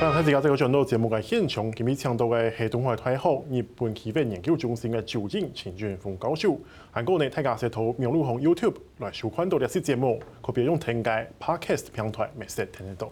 欢迎大家这个转到节目嘅现场，今到嘅系东海日本企业研究中心嘅酒井清俊峰教授。韩国呢，大家 YouTube 来收看到呢啲节目，可别用听嘅 Podcast 平台，每时听得到。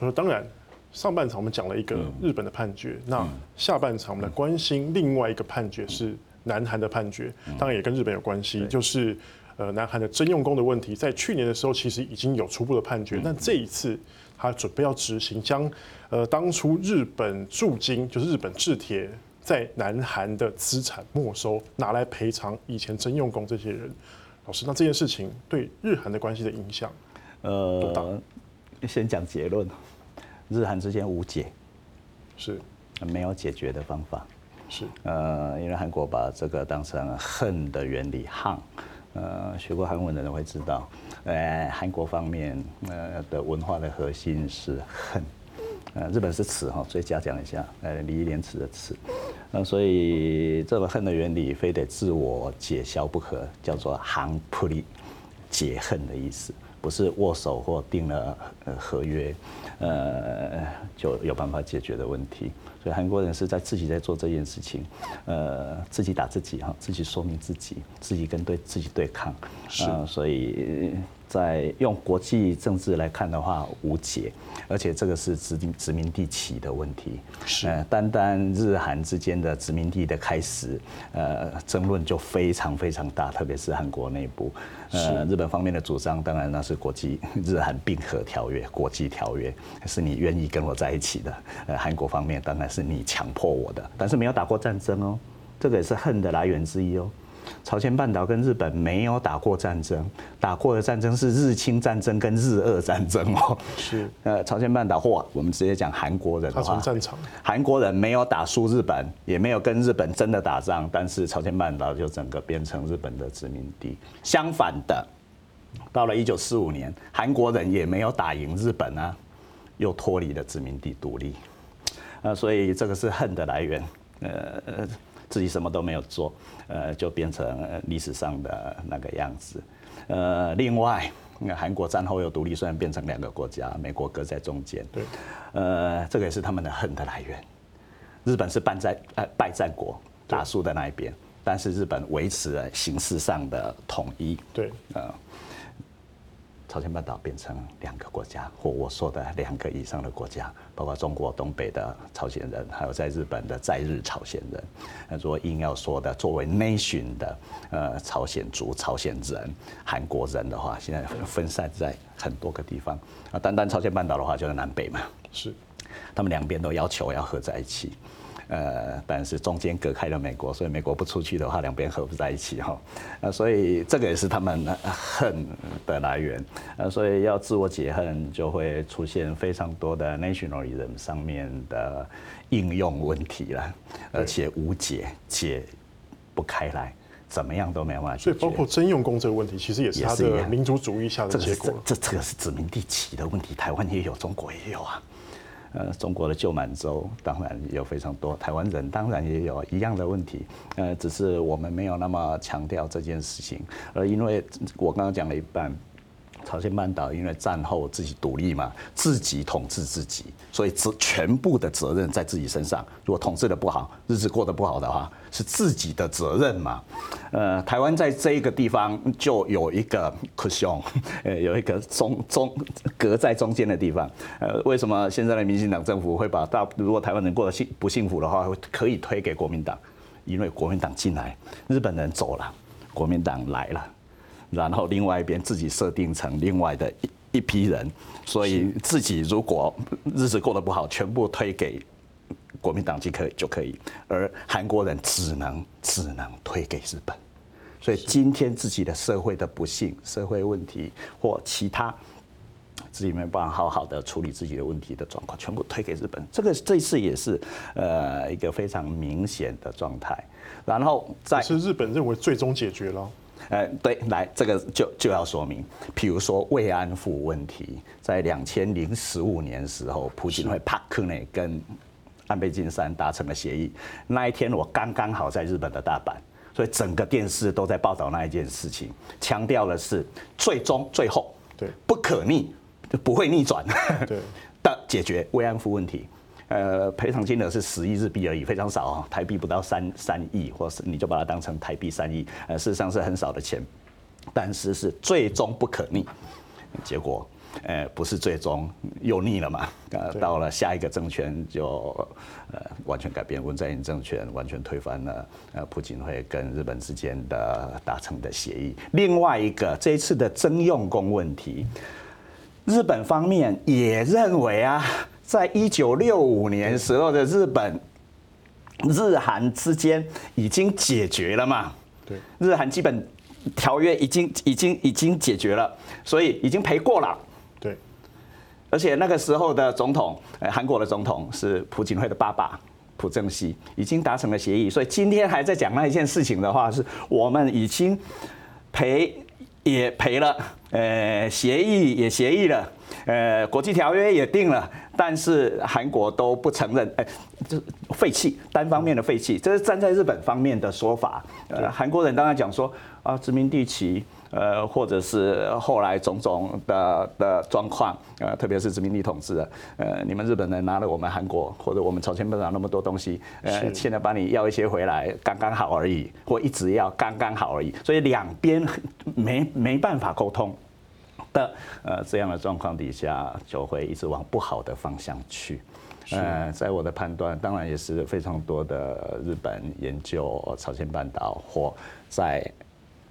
所以当然，上半场我们讲了一个日本的判决，嗯、那下半场我们来关心另外一个判决是南韩的判决，当然也跟日本有关系，就是呃南韩的征用工的问题，在去年的时候其实已经有初步的判决，但这一次。他准备要执行，将呃当初日本驻京，就是日本制铁在南韩的资产没收，拿来赔偿以前征用工这些人。老师，那这件事情对日韩的关系的影响，呃？先讲结论，日韩之间无解，是没有解决的方法，是呃，因为韩国把这个当成恨的原理，恨。呃，学过韩文的人会知道，呃，韩国方面呃的文化的核心是恨，呃，日本是耻哈，所以加讲一下，呃，礼义廉耻的耻，呃，所以这个恨的原理非得自我解消不可，叫做韩普利，解恨的意思，不是握手或订了呃合约，呃，就有办法解决的问题。所以韩国人是在自己在做这件事情，呃，自己打自己哈，自己说明自己，自己跟对自己对抗，是，所以。在用国际政治来看的话，无解，而且这个是殖民殖民地起的问题。是，呃，单单日韩之间的殖民地的开始，呃，争论就非常非常大，特别是韩国内部。呃，日本方面的主张，当然那是国际日韩并合条约，国际条约是你愿意跟我在一起的。呃，韩国方面当然是你强迫我的，但是没有打过战争哦，这个也是恨的来源之一哦。朝鲜半岛跟日本没有打过战争，打过的战争是日清战争跟日俄战争哦。是，呃，朝鲜半岛或我们直接讲韩国人的话，韩国人没有打输日本，也没有跟日本真的打仗，但是朝鲜半岛就整个变成日本的殖民地。相反的，到了一九四五年，韩国人也没有打赢日本啊，又脱离了殖民地独立。呃，所以这个是恨的来源。呃。自己什么都没有做，呃，就变成历史上的那个样子。呃，另外，那韩国战后又独立，虽然变成两个国家，美国隔在中间。对。呃，这个也是他们的恨的来源。日本是败战呃败战国，打输的那一边，但是日本维持了形式上的统一。对。呃。朝鲜半岛变成两个国家，或我说的两个以上的国家，包括中国东北的朝鲜人，还有在日本的在日朝鲜人。那如果硬要说的作为 nation 的呃朝鲜族、朝鲜人、韩国人的话，现在分散在很多个地方。啊，单单朝鲜半岛的话，就是南北嘛。是，他们两边都要求要合在一起。呃，但是中间隔开了美国，所以美国不出去的话，两边合不在一起哈。呃，所以这个也是他们恨的来源。呃，所以要自我解恨，就会出现非常多的 nationalism 上面的应用问题了，而且无解，解不开来，怎么样都没有办法解决。所以包括征用工这个问题，其实也是他的民族主义下的结果。这这，这个是殖民地起的问题，台湾也有，中国也有啊。呃，中国的旧满洲当然有非常多，台湾人当然也有一样的问题，呃，只是我们没有那么强调这件事情，而因为我刚刚讲了一半。朝鲜半岛因为战后自己独立嘛，自己统治自己，所以责全部的责任在自己身上。如果统治的不好，日子过得不好的话，是自己的责任嘛。呃，台湾在这一个地方就有一个可凶，呃，有一个中中隔在中间的地方。呃，为什么现在的民进党政府会把大如果台湾人过得幸不幸福的话，会可以推给国民党？因为国民党进来，日本人走了，国民党来了。然后另外一边自己设定成另外的一一批人，所以自己如果日子过得不好，全部推给国民党即可以就可以，而韩国人只能只能推给日本，所以今天自己的社会的不幸、社会问题或其他自己没办法好好的处理自己的问题的状况，全部推给日本。这个这次也是呃一个非常明显的状态。然后在是日本认为最终解决了。呃，对，来这个就就要说明，譬如说慰安妇问题，在两千零十五年时候，朴槿惠帕克内跟安倍晋三达成了协议。那一天我刚刚好在日本的大阪，所以整个电视都在报道那一件事情，强调的是最终最后对不可逆，不会逆转对 的解决慰安妇问题。呃，赔偿金额是十亿日币而已，非常少啊，台币不到三三亿，或是你就把它当成台币三亿，呃，事实上是很少的钱，但是是最终不可逆。结果，呃，不是最终又逆了嘛？呃，到了下一个政权就呃完全改变，文在寅政权完全推翻了呃朴槿惠跟日本之间的达成的协议。另外一个，这一次的征用工问题，日本方面也认为啊。在一九六五年时候的日本、日韩之间已经解决了嘛？对，日韩基本条约已经、已经、已经解决了，所以已经赔过了。对，而且那个时候的总统，韩国的总统是朴槿惠的爸爸朴正熙，已经达成了协议。所以今天还在讲那一件事情的话，是我们已经赔也赔了，呃，协议也协议了，呃，国际条约也定了。但是韩国都不承认，哎，就废弃，单方面的废弃，这是站在日本方面的说法。呃，韩国人当然讲说啊，殖民地期，呃，或者是后来种种的的状况，呃，特别是殖民地统治，呃，你们日本人拿了我们韩国或者我们朝鲜半岛那么多东西，呃，现在把你要一些回来，刚刚好而已，或一直要刚刚好而已，所以两边没没办法沟通。的呃，这样的状况底下，就会一直往不好的方向去。呃，在我的判断，当然也是非常多的日本研究朝鲜半岛或在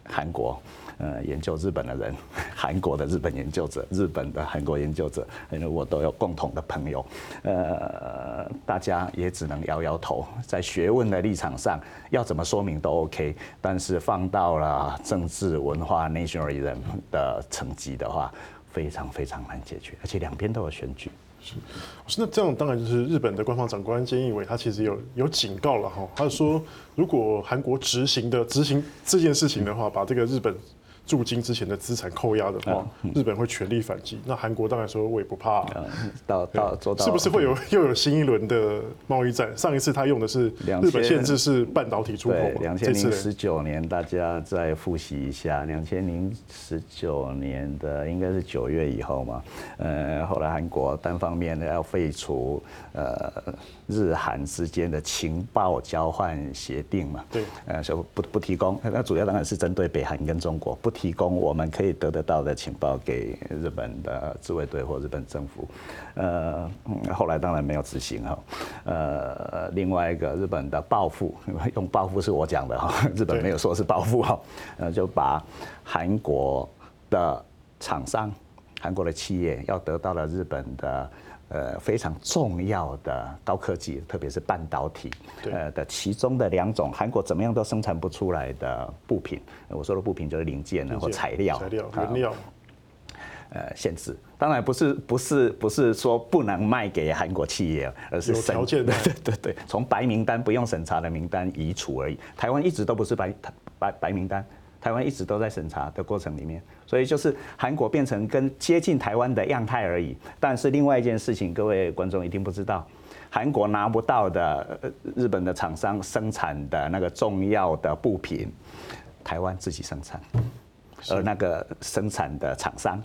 韩国。呃，研究日本的人，韩国的日本研究者，日本的韩国研究者，因为我都有共同的朋友，呃，大家也只能摇摇头，在学问的立场上要怎么说明都 OK，但是放到了政治文化 nationalism 的层级的话，非常非常难解决，而且两边都有选举。是，那这样当然就是日本的官方长官菅义伟，他其实有有警告了哈，他说如果韩国执行的执行这件事情的话，把这个日本。驻京之前的资产扣押的话，日本会全力反击。那韩国当然说，我也不怕。到到做到，是不是会有 又有新一轮的贸易战？上一次他用的是日本限制是半导体出口。两千零十九年，大家再复习一下，两千零十九年的应该是九月以后嘛。呃，后来韩国单方面的要废除呃日韩之间的情报交换协定嘛。对。呃，说不不提供，那主要当然是针对北韩跟中国不。提供我们可以得得到的情报给日本的自卫队或日本政府，呃，后来当然没有执行哈，呃，另外一个日本的报复，用报复是我讲的哈，日本没有说是报复哈，呃，就把韩国的厂商、韩国的企业要得到了日本的。呃，非常重要的高科技，特别是半导体，呃的其中的两种，韩国怎么样都生产不出来的部品，我说的部品就是零件呢或材料，材料原料，呃，限制。当然不是不是不是说不能卖给韩国企业，而是有条件的，对对对，从白名单不用审查的名单移除而已。台湾一直都不是白白白名单。台湾一直都在审查的过程里面，所以就是韩国变成跟接近台湾的样态而已。但是另外一件事情，各位观众一定不知道，韩国拿不到的日本的厂商生产的那个重要的布品，台湾自己生产，而那个生产的厂商。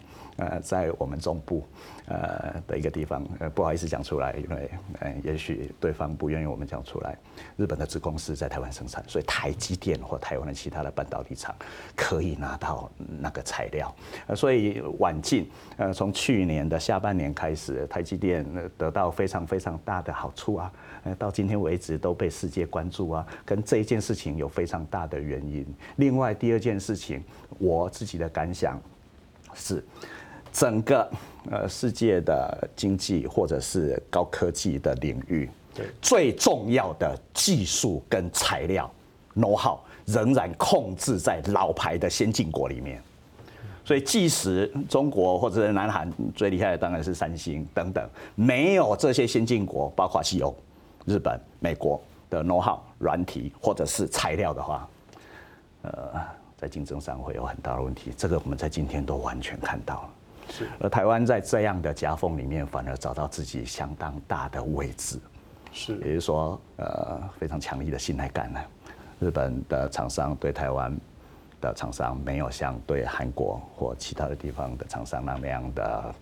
呃，在我们中部，呃的一个地方，呃不好意思讲出来，因为呃也许对方不愿意我们讲出来。日本的子公司在台湾生产，所以台积电或台湾的其他的半导体厂可以拿到那个材料。呃，所以晚近，呃从去年的下半年开始，台积电得到非常非常大的好处啊，呃到今天为止都被世界关注啊，跟这一件事情有非常大的原因。另外第二件事情，我自己的感想是。整个呃世界的经济或者是高科技的领域，最重要的技术跟材料 know-how 仍然控制在老牌的先进国里面，所以即使中国或者是南韩最厉害的当然是三星等等，没有这些先进国，包括西欧、日本、美国的 know-how 软体或者是材料的话，呃，在竞争上会有很大的问题。这个我们在今天都完全看到了。是，而台湾在这样的夹缝里面，反而找到自己相当大的位置，是，也就是说，呃，非常强力的信赖感呢。日本的厂商对台湾的厂商没有像对韩国或其他的地方的厂商那样的。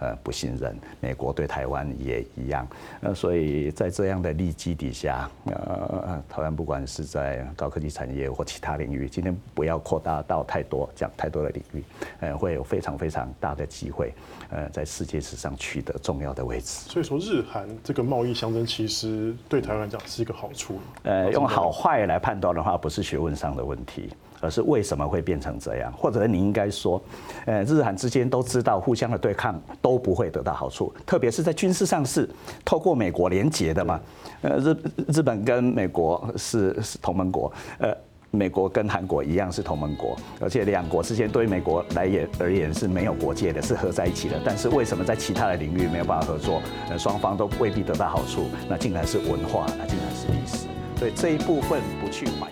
呃，不信任美国对台湾也一样，那，所以在这样的利基底下，呃，台湾不管是在高科技产业或其他领域，今天不要扩大到太多讲太多的领域，呃，会有非常非常大的机会，呃，在世界史上取得重要的位置。所以说，日韩这个贸易相争，其实对台湾来讲是一个好处。呃，用好坏来判断的话，不是学问上的问题。而是为什么会变成这样？或者你应该说，呃，日韩之间都知道互相的对抗都都不会得到好处，特别是在军事上是透过美国连结的嘛。呃，日日本跟美国是是同盟国，呃，美国跟韩国一样是同盟国，而且两国之间对于美国来言而言是没有国界的，是合在一起的。但是为什么在其他的领域没有办法合作？呃，双方都未必得到好处，那竟然是文化，那竟然是历史。所以这一部分不去怀。